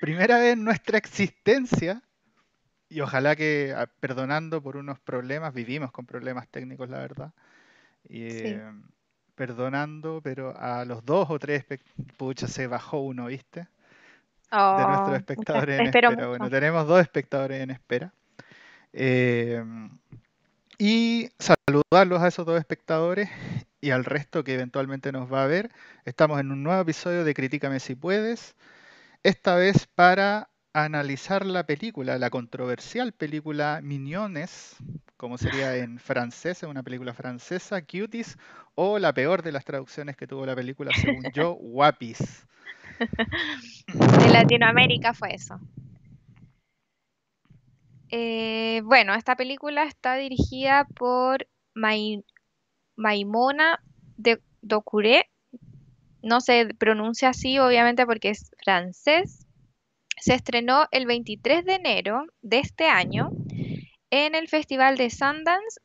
primera vez en nuestra existencia, y ojalá que, ah, perdonando por unos problemas, vivimos con problemas técnicos, la verdad, y, eh, perdonando, pero a los dos o tres, pucha, se bajó uno, ¿viste? de nuestros oh, espectadores en espera. Bueno, tenemos dos espectadores en espera. Eh, y saludarlos a esos dos espectadores y al resto que eventualmente nos va a ver. Estamos en un nuevo episodio de Critícame si puedes. Esta vez para analizar la película, la controversial película Mignonnes, como sería en francés, es una película francesa, Cuties, o la peor de las traducciones que tuvo la película, según yo, Guapis. De Latinoamérica fue eso. Eh, bueno, esta película está dirigida por Maimona de Docuré. No se pronuncia así, obviamente, porque es francés. Se estrenó el 23 de enero de este año en el Festival de Sundance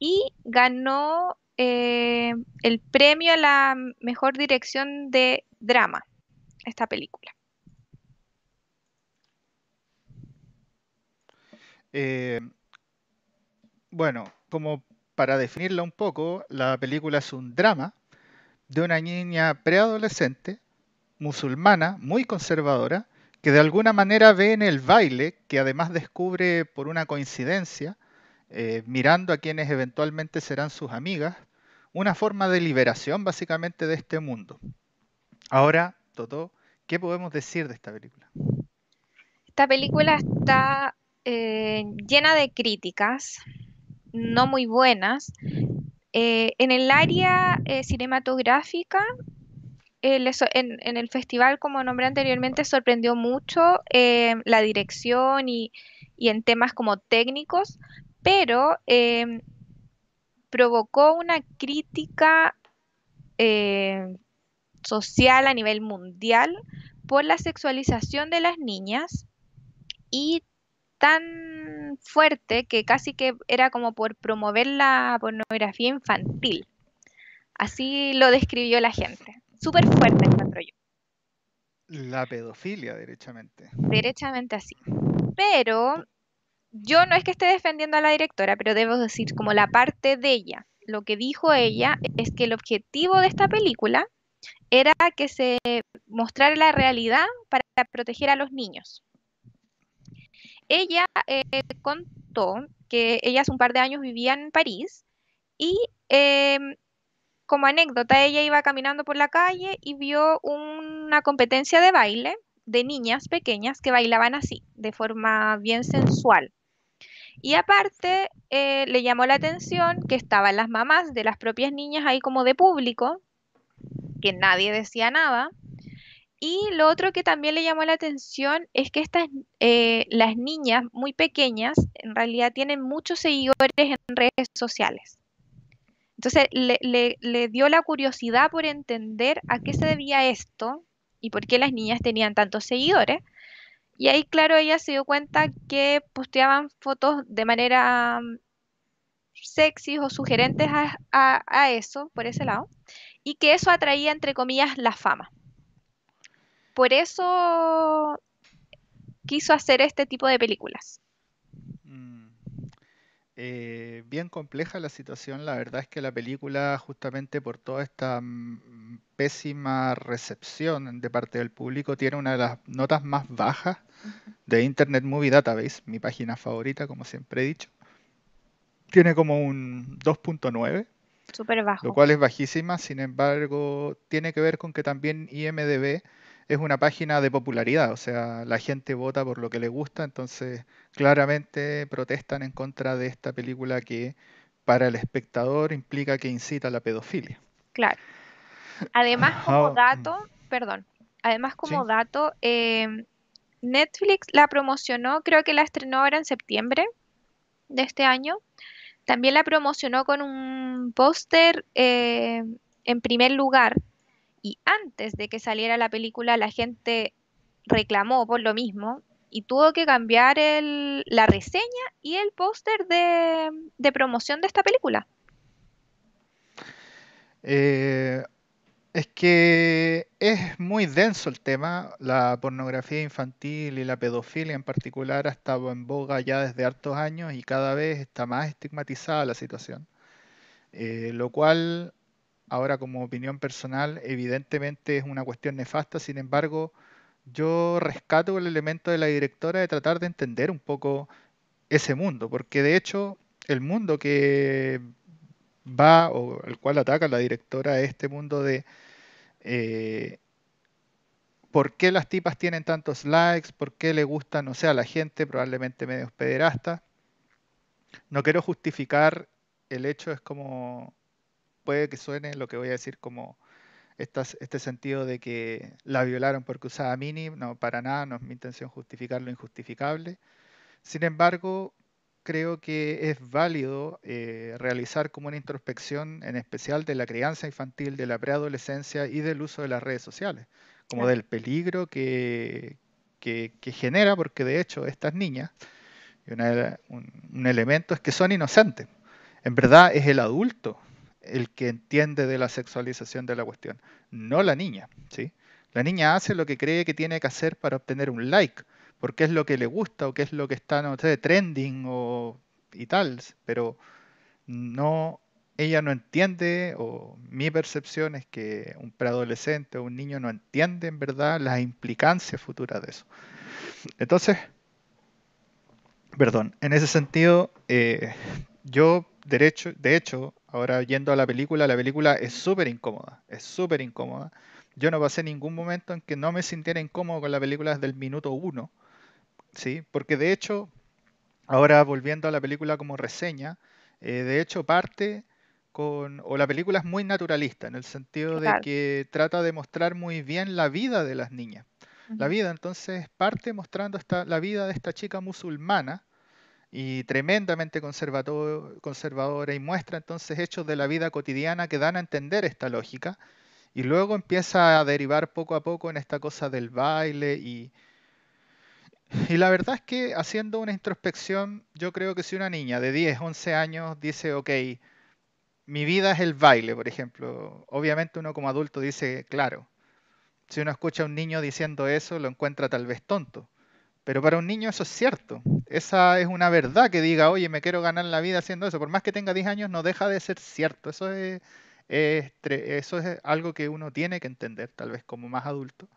y ganó eh, el premio a la mejor dirección de drama, esta película. Eh, bueno, como para definirla un poco, la película es un drama de una niña preadolescente, musulmana, muy conservadora, que de alguna manera ve en el baile, que además descubre por una coincidencia, eh, mirando a quienes eventualmente serán sus amigas, una forma de liberación básicamente de este mundo. Ahora, Toto, ¿qué podemos decir de esta película? Esta película está eh, llena de críticas, no muy buenas. Eh, en el área eh, cinematográfica, en, el festival, como nombré anteriormente, sorprendió mucho la dirección y, y, en temas como técnicos, pero provocó una crítica social a nivel mundial por la sexualización de las niñas y tan fuerte que casi que era como por promover la pornografía infantil. Así lo describió la gente. Súper fuerte encuentro yo. La pedofilia, derechamente. Derechamente así. Pero yo no es que esté defendiendo a la directora, pero debo decir como la parte de ella. Lo que dijo ella es que el objetivo de esta película era que se mostrara la realidad para proteger a los niños. Ella eh, contó que ella hace un par de años vivía en París y em, como anécdota, ella iba caminando por la calle y vio una competencia de baile de niñas pequeñas que bailaban así, de forma bien sensual. Y aparte, eh, le llamó la atención que estaban las mamás de las propias niñas ahí como de público, que nadie decía nada, y lo otro que también le llamó la atención es que estas, eh, las niñas muy pequeñas en realidad tienen muchos seguidores en redes sociales. Entonces le, dio la curiosidad por entender a qué se debía esto y por qué las niñas tenían tantos seguidores. Y ahí, claro, ella se dio cuenta que posteaban fotos de manera mm, sexy o sugerentes a eso, por ese lado, y que eso atraía, entre comillas, la fama. Por eso quiso hacer este tipo de películas. Mm. Eh, bien compleja la situación, la verdad es que la película justamente por toda esta mm, pésima recepción de parte del público tiene una de las notas más bajas de Internet Movie Database, mi página favorita como siempre he dicho. Tiene como un 2.9. Súper bajo. Lo cual es bajísima, sin embargo, tiene que ver con que también IMDB es una página de popularidad, o sea, la gente vota por lo que le gusta, entonces claramente protestan en contra de esta película que para el espectador implica que incita a la pedofilia. Claro. Además, como ah, dato, perdón, además como dato, eh, Netflix la promocionó, creo que la estrenó ahora en septiembre de este año. También la promocionó con un póster eh, en primer lugar y antes de que saliera la película la gente reclamó por lo mismo y tuvo que cambiar el, la reseña y el póster de, promoción de esta película. Eh, Es que es muy denso el tema, la pornografía infantil y la pedofilia en particular ha estado en boga ya desde hartos años y cada vez está más estigmatizada la situación, eh, lo cual ahora como opinión personal evidentemente es una cuestión nefasta, sin embargo yo rescato el elemento de la directora de tratar de entender un poco ese mundo, porque de hecho el mundo que va o el cual ataca la directora es este mundo de eh, por qué las tipas tienen tantos likes, por qué le gustan, o sea, a la gente, probablemente medios pederastas. No quiero justificar el hecho, es como, puede que suene lo que voy a decir como este sentido de que la violaron porque usaba mini, no, para nada, no es mi intención justificar lo injustificable. Sin embargo, creo que es válido eh, realizar como una introspección en especial de la crianza infantil, de la preadolescencia y del uso de las redes sociales, como del peligro que, que, genera, porque de hecho estas niñas, un, elemento es que son inocentes. En verdad es el adulto el que entiende de la sexualización de la cuestión, no la niña. ¿sí? La niña hace lo que cree que tiene que hacer para obtener un like porque es lo que le gusta o qué es lo que está, no sé, trending o y tal, pero no, ella no entiende, o mi percepción es que un preadolescente o un niño no entiende en verdad las implicancias futuras de eso. Entonces, perdón, en ese sentido, eh, yo, derecho, de hecho, ahora yendo a la película, la película es súper incómoda, es súper incómoda. Yo no pasé ningún momento en que no me sintiera incómodo con la película desde el minuto uno Sí, porque de hecho, ahora volviendo a la película como reseña, eh, de hecho parte con, o la película es muy naturalista, en el sentido de que trata de mostrar muy bien la vida de las niñas. La vida, entonces, parte mostrando esta, la vida de esta chica musulmana y tremendamente conservadora y muestra entonces hechos de la vida cotidiana que dan a entender esta lógica y luego empieza a derivar poco a poco en esta cosa del baile y, y la verdad es que haciendo una introspección, yo creo que si una niña de 10, 11 años dice, ok, mi vida es el baile, por ejemplo, obviamente uno como adulto dice, claro, si uno escucha a un niño diciendo eso, lo encuentra tal vez tonto. Pero para un niño eso es cierto. Esa es una verdad que diga, oye, me quiero ganar la vida haciendo eso. Por más que tenga 10 años, no deja de ser cierto. Eso es, eso es algo que uno tiene que entender, tal vez como más adulto.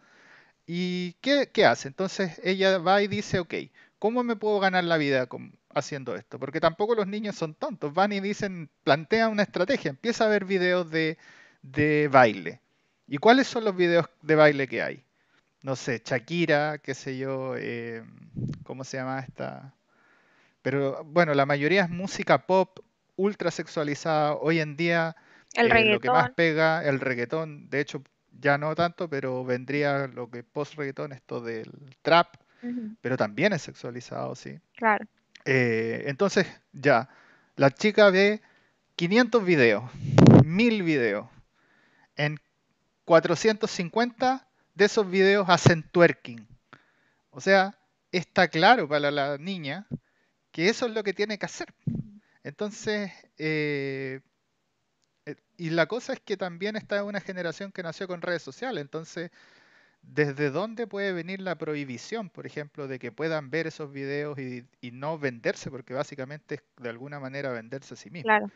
¿Y qué, hace? Entonces ella va y dice, ok, ¿cómo me puedo ganar la vida haciendo esto? Porque tampoco los niños son tontos, van y dicen, plantea una estrategia, empieza a ver videos de, baile. ¿Y cuáles son los videos de baile que hay? No sé, Shakira, qué sé yo, eh, ¿cómo se llama esta? Pero bueno, la mayoría es música pop ultra sexualizada. Hoy en día el eh, lo que más pega, el reggaetón. De hecho, ya no tanto, pero vendría lo que post-reggaetón, esto del trap, pero también es sexualizado, sí. Claro. Eh, entonces, ya, la chica ve 500 videos, 1000 videos. En 450 de esos videos hacen twerking. O sea, está claro para la niña que eso es lo que tiene que hacer. Entonces, eh, eh, y la cosa es que también está una generación que nació con redes sociales, entonces, ¿desde dónde puede venir la prohibición, por ejemplo, de que puedan ver esos videos y, no venderse? Porque básicamente es de alguna manera venderse a sí mismo. Claro.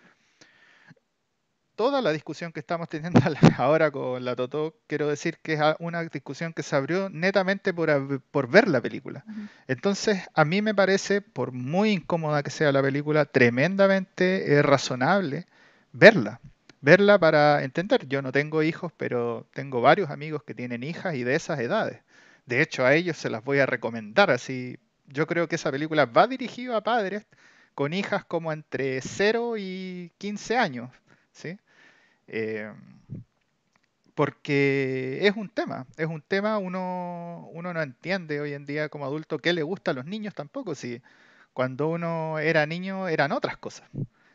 Toda la discusión que estamos teniendo ahora con la Totó, quiero decir que es una discusión que se abrió netamente por, por ver la película. Entonces, a mí me parece, por muy incómoda que sea la película, tremendamente eh, razonable verla verla para entender. Yo no tengo hijos, pero tengo varios amigos que tienen hijas y de esas edades. De hecho, a ellos se las voy a recomendar. Así, yo creo que esa película va dirigida a padres con hijas como entre 0 y 15 años, ¿sí? Eh, porque es un tema, es un tema, uno, uno no entiende hoy en día como adulto qué le gusta a los niños tampoco, si cuando uno era niño eran otras cosas.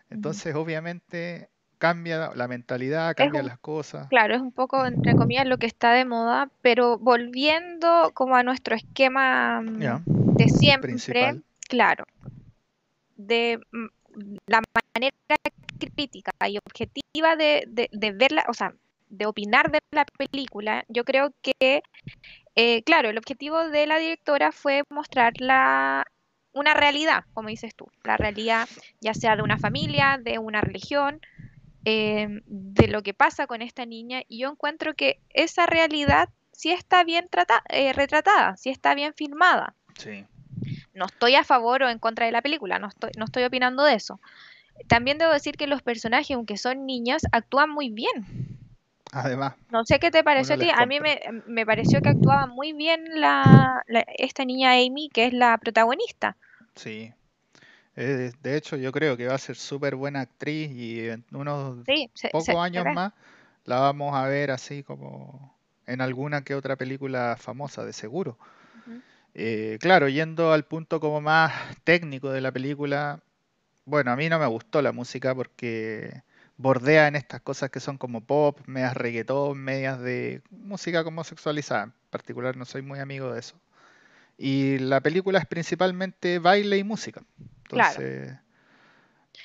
Entonces, obviamente, cambia la mentalidad, cambia las cosas. Claro, es un poco, entre comillas, lo que está de moda, pero volviendo como a nuestro esquema mm, de siempre, claro, de mm, la manera crítica y objetiva de, de, verla, o sea, de opinar de la película, yo creo que, eh, claro, el objetivo de la directora fue mostrar la, una realidad, como dices tú, la realidad ya sea de una familia, de una religión, eh, de lo que pasa con esta niña, y yo encuentro que esa realidad sí está bien eh, retratada, sí está bien filmada. Sí. No estoy a favor o en contra de la película, no estoy, no estoy opinando de eso. También debo decir que los personajes, aunque son niños, actúan muy bien. Además. No sé qué te pareció a ti. A mí me, pareció que actuaba muy bien la, esta niña Amy, que es la protagonista. Sí. Eh, de hecho, yo creo que va a ser súper buena actriz y en unos pocos años más la vamos a ver así como en alguna que otra película famosa, de seguro. Eh, claro, yendo al punto como más técnico de la película, bueno, a mí no me gustó la música porque bordea en estas cosas que son como pop, medias reggaetón, medias de música como sexualizada. En particular no soy muy amigo de eso. Y la película es principalmente baile y música. Entonces, claro.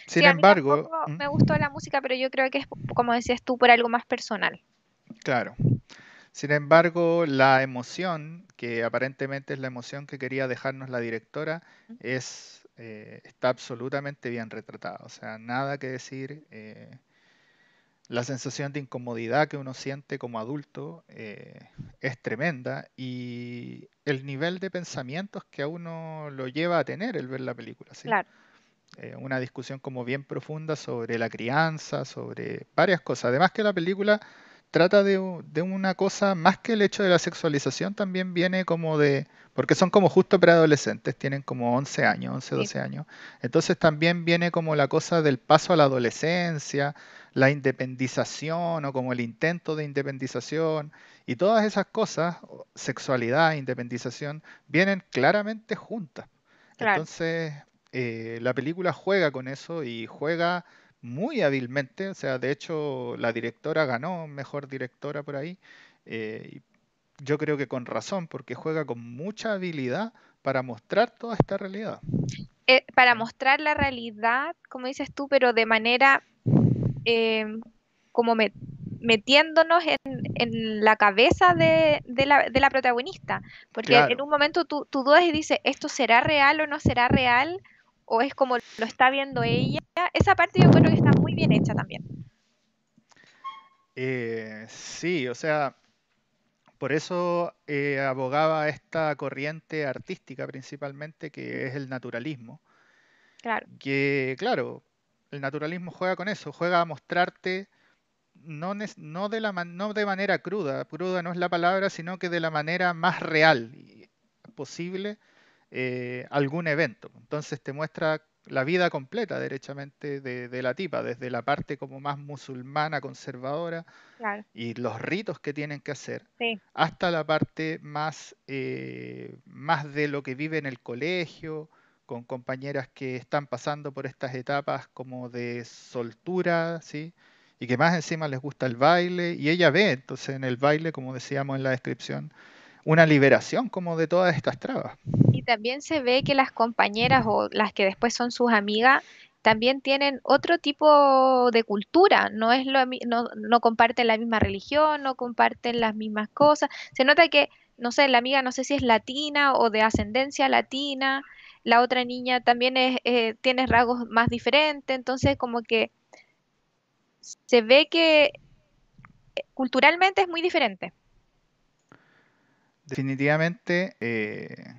sin embargo... ¿Mm? me gustó la música, pero yo creo que es, como decías tú, por algo más personal. Claro. Sin embargo, la emoción, que aparentemente es la emoción que quería dejarnos la directora, es eh, está absolutamente bien retratada. O sea, nada que decir. Eh, la sensación de incomodidad que uno siente como adulto eh, es tremenda y el nivel de pensamientos que a uno lo lleva a tener el ver la película. ¿sí? Claro. una discusión como bien profunda sobre la crianza, sobre varias cosas. Además que la película trata de, una cosa más que el hecho de la sexualización, también viene como de, porque son como justo preadolescentes, tienen como 11 años, 11, 12 años. Entonces también viene como la cosa del paso a la adolescencia, la independización o como el intento de independización y todas esas cosas, sexualidad, independización, vienen claramente juntas. Entonces eh, la película juega con eso y juega muy hábilmente, o sea, de hecho la directora ganó mejor directora por ahí, eh, yo creo que con razón, porque juega con mucha habilidad para mostrar toda esta realidad. Eh, para mostrar la realidad, como dices tú, pero de manera eh, como metiéndonos en, la cabeza de, la, protagonista, porque en un momento tú, tú dudas y dices, ¿esto será real o no será real? O es como lo está viendo ella. Esa parte yo creo que está muy bien hecha también. Eh, sí, o sea, por eso eh, abogaba esta corriente artística principalmente, que es el naturalismo. Claro. Que, claro, el naturalismo juega con eso, juega a mostrarte no, no, de la, no de manera cruda, cruda no es la palabra, sino que de la manera más real posible eh, algún evento. Entonces te muestra la vida completa, derechamente, de, la tipa, desde la parte como más musulmana, conservadora, y los ritos que tienen que hacer, hasta la parte más, eh, más de lo que vive en el colegio, con compañeras que están pasando por estas etapas como de soltura, ¿sí? Y que más encima les gusta el baile, y ella ve entonces en el baile, como decíamos en la descripción, una liberación como de todas estas trabas. Y también se ve que las compañeras o las que después son sus amigas también tienen otro tipo de cultura, no es lo no, no comparten la misma religión, no comparten las mismas cosas. Se nota que, no sé, la amiga no sé si es latina o de ascendencia latina, la otra niña también es, eh, tiene rasgos más diferentes, entonces como que se ve que eh, culturalmente es muy diferente. Definitivamente, eh,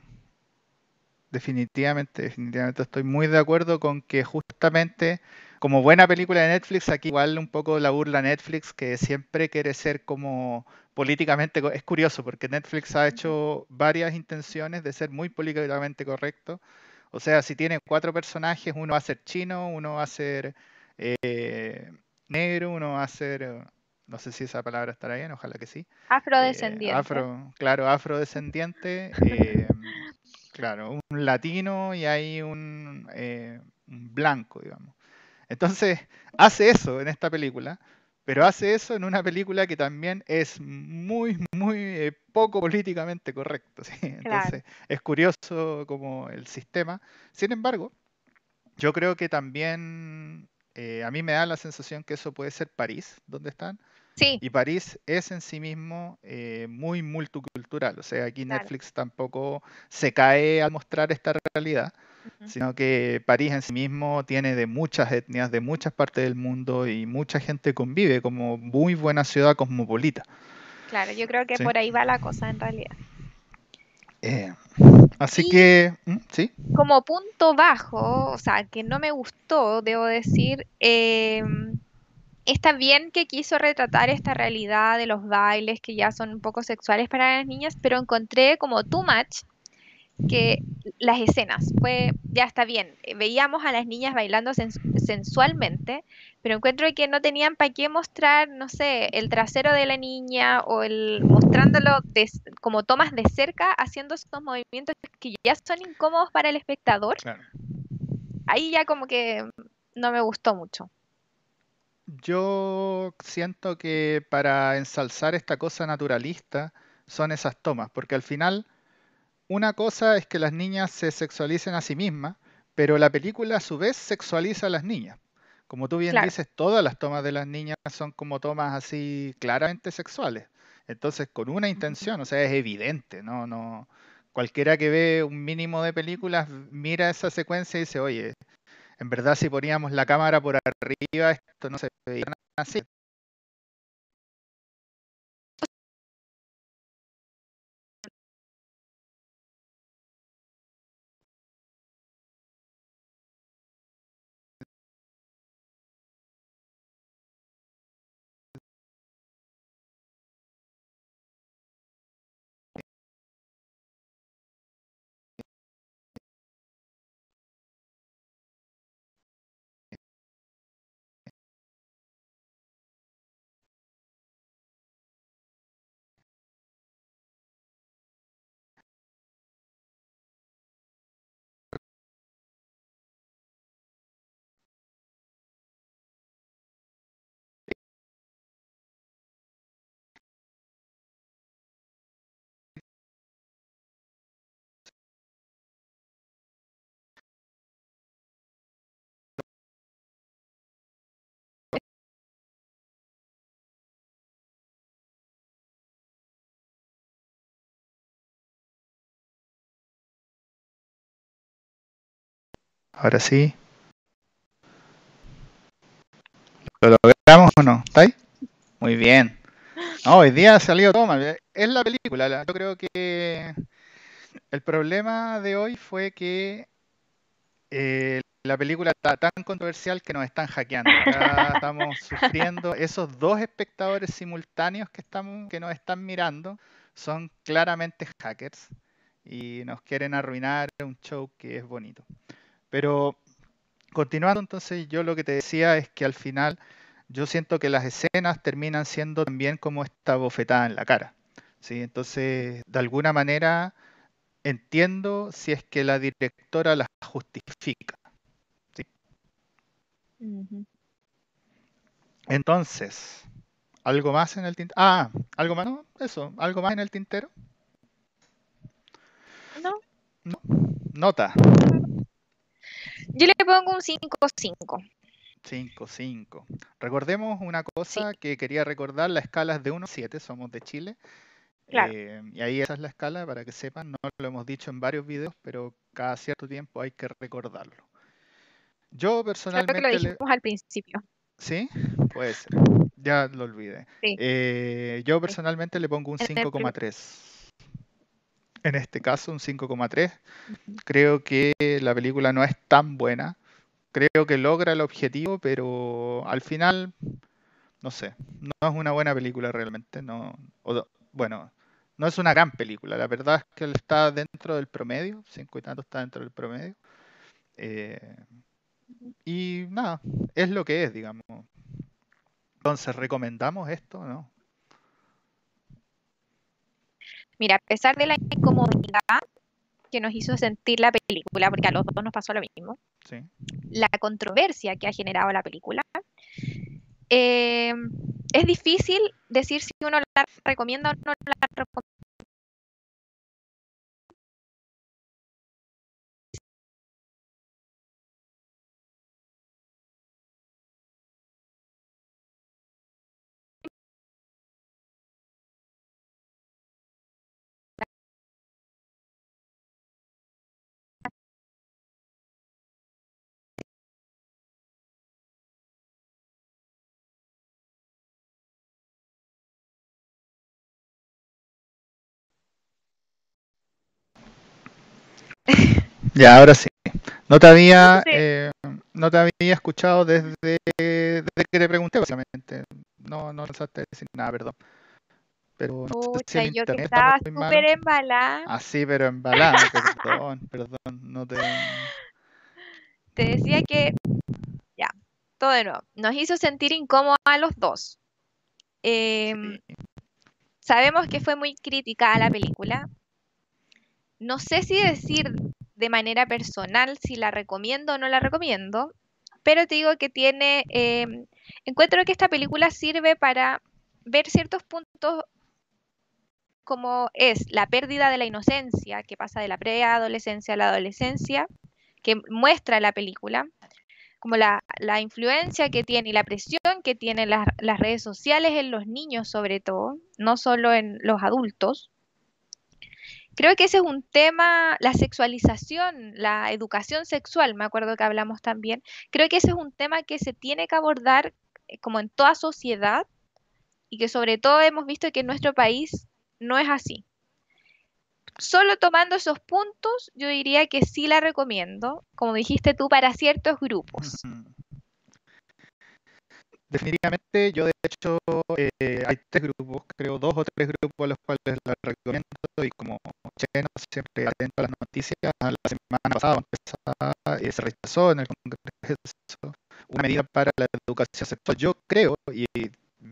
definitivamente, definitivamente estoy muy de acuerdo con que justamente como buena película de Netflix, aquí igual un poco la burla Netflix, que siempre quiere ser como políticamente, es curioso porque Netflix ha hecho varias intenciones de ser muy políticamente correcto. O sea, si tiene cuatro personajes, uno va a ser chino, uno va a ser eh, negro, uno va a ser no sé si esa palabra estará bien, ojalá que sí. Afrodescendiente. Eh, afro, claro, afrodescendiente. Eh, claro, un latino y hay un, eh, un, blanco, digamos. Entonces, hace eso en esta película, pero hace eso en una película que también es muy, muy poco políticamente correcto. ¿sí? Entonces, es curioso como el sistema. Sin embargo, yo creo que también a mí me da la sensación que eso puede ser París, donde están, Sí. Y París es en sí mismo eh, muy multicultural. O sea, aquí Netflix tampoco se cae al mostrar esta realidad, sino que París en sí mismo tiene de muchas etnias, de muchas partes del mundo y mucha gente convive como muy buena ciudad cosmopolita. Claro, yo creo que por ahí va la cosa en realidad. Eh, así que, sí. Como punto bajo, o sea, que no me gustó, debo decir, eh, está bien que quiso retratar esta realidad de los bailes que ya son un poco sexuales para las niñas, pero encontré como too much que las escenas, fue, ya está bien, veíamos a las niñas bailando sensualmente, pero encuentro que no tenían para qué mostrar, no sé, el trasero de la niña o el mostrándolo como tomas de cerca, haciendo estos movimientos que ya son incómodos para el espectador. Ahí ya como que no me gustó mucho. Yo siento que para ensalzar esta cosa naturalista son esas tomas, porque al final una cosa es que las niñas se sexualicen a sí mismas, pero la película a su vez sexualiza a las niñas. Como tú bien dices, todas las tomas de las niñas son como tomas así claramente sexuales. Entonces, con una intención, o sea, es evidente, ¿no? no Cualquiera que ve un mínimo de películas mira esa secuencia y dice, oye, en verdad si poníamos la cámara por arriba, esto no se veía así. Ahora sí. ¿Lo logramos o no? ¿Está ahí? Muy bien. No, hoy día ha salido todo mal. Es la película. Yo creo que el problema de hoy fue que eh, la película está tan controversial que nos están hackeando. Estamos sufriendo. Esos dos espectadores simultáneos que, estamos, que nos están mirando son claramente hackers y nos quieren arruinar un show que es bonito. Pero continuando entonces, yo lo que te decía es que al final yo siento que las escenas terminan siendo también como esta bofetada en la cara. ¿sí? Entonces, de alguna manera entiendo si es que la directora las justifica. ¿sí? Entonces, ¿algo más en el tintero? Ah, ¿algo más? No, eso, ¿algo más en el tintero? No. No. Nota. Le pongo un 5-5. 5-5. Recordemos una cosa que quería recordar, la escala es de 1 a 7, somos de Chile. Eh, y ahí esa es la escala, para que sepan, no lo hemos dicho en varios videos, pero cada cierto tiempo hay que recordarlo. Yo personalmente... Creo que lo dijimos al principio. ¿Sí? Puede ser. Ya lo olvidé. Eh, yo personalmente le pongo un 5,3 en este caso un 5,3. Creo que la película no es tan buena. Creo que logra el objetivo, pero al final, no sé, no es una buena película realmente. No, bueno, no es una gran película. La verdad es que está dentro del promedio, cinco y tanto está dentro del promedio. Eh, y nada, es lo que es, digamos. Entonces, ¿recomendamos esto? ¿No? Mira, a pesar de la incomodidad que nos hizo sentir la película, porque a los dos nos pasó lo mismo, la controversia que ha generado la película, eh, es difícil decir si uno la recomienda o no la Ya, ahora sí. No te había, eh, no te había escuchado desde, desde, que te pregunté, básicamente. No, no pensaste decir nada, perdón. Pero Pucha, yo que estaba súper embalada. Ah, sí, pero embalada, perdón, perdón, no te... Te decía que, ya, todo de nuevo, nos hizo sentir incómodos a los dos. Em, sabemos que fue muy criticada la película. No sé si decir de manera personal si la recomiendo o no la recomiendo, pero te digo que tiene, em, encuentro que esta película sirve para ver ciertos puntos como es la pérdida de la inocencia, que pasa de la preadolescencia a la adolescencia, que muestra la película, como la, influencia que tiene y la presión que tienen las, las redes sociales en los niños sobre todo, no solo en los adultos. Creo que ese es un tema, la sexualización, la educación sexual, me acuerdo que hablamos también, creo que ese es un tema que se tiene que abordar eh, como en toda sociedad y que sobre todo hemos visto que en nuestro país no es así. Solo tomando esos puntos, yo diría que sí la recomiendo, como dijiste tú, para ciertos grupos. Definitivamente, yo de hecho eh, hay tres grupos, creo dos o tres grupos a los cuales la recomiendo y como siempre atento a las noticias, la semana pasada eh, se rechazó en el Congreso una medida para la educación sexual. Yo creo, y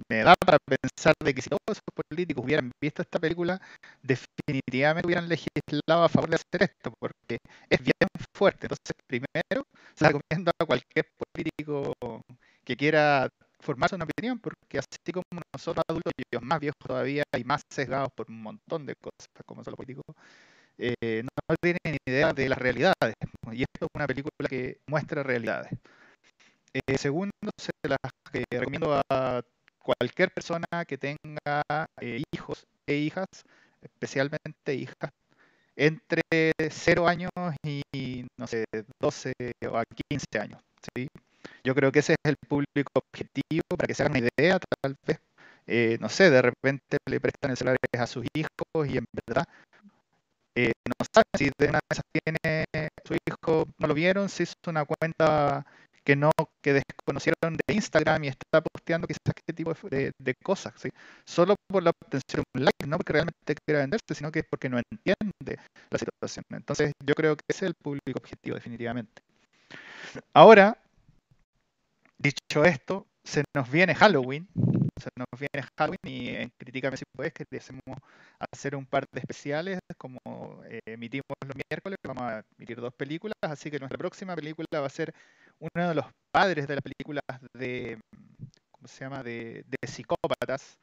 me da para pensar de que si todos esos políticos hubieran visto esta película, definitivamente hubieran legislado a favor de hacer esto, porque es bien fuerte. Entonces, primero, se recomiendo a cualquier político que quiera formarse una opinión, porque así como nosotros adultos y los más viejos todavía y más sesgados por un montón de cosas, como son los políticos, eh, no tienen ni idea de las realidades. Y esto es una película que muestra realidades. Eh, segundo, se las recomiendo a cualquier persona que tenga eh, hijos e hijas, especialmente hijas, entre 0 años y, no sé, 12 o a 15 años. ¿sí? Yo creo que ese es el público objetivo para que se hagan una idea, tal vez, eh, no sé, de repente le prestan el celular a sus hijos y en verdad eh, no saben si de una vez tiene su hijo, no lo vieron, si es una cuenta que no, que desconocieron de Instagram y está posteando quizás qué tipo de, cosas, ¿sí? solo por la obtención de un like, no porque realmente quiera venderse, sino que es porque no entiende la situación. Entonces yo creo que ese es el público objetivo definitivamente. Ahora, dicho esto, se nos viene Halloween, se nos viene Halloween y en Critícame si puedes que hacemos hacer un par de especiales como eh, emitimos los miércoles, vamos a emitir dos películas, así que nuestra próxima película va a ser uno de los padres de las películas de, ¿cómo se llama?, de, psicópatas.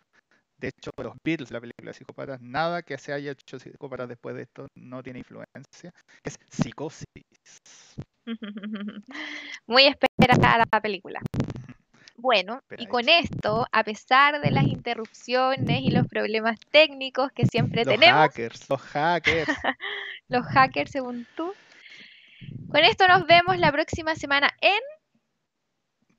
De hecho, los Beatles, la película de psicópatas, nada que se haya hecho psicópatas después de esto no tiene influencia. Es psicosis. Muy esperada la película. Bueno, y con esto, a pesar de las interrupciones y los problemas técnicos que siempre tenemos. Los hackers, los hackers. los hackers, según tú. Con esto nos vemos la próxima semana en.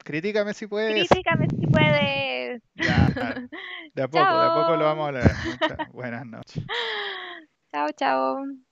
Critícame si puedes. Critícame si puedes. de a poco, de a poco lo vamos a hablar. buenas noches. Chao, chao.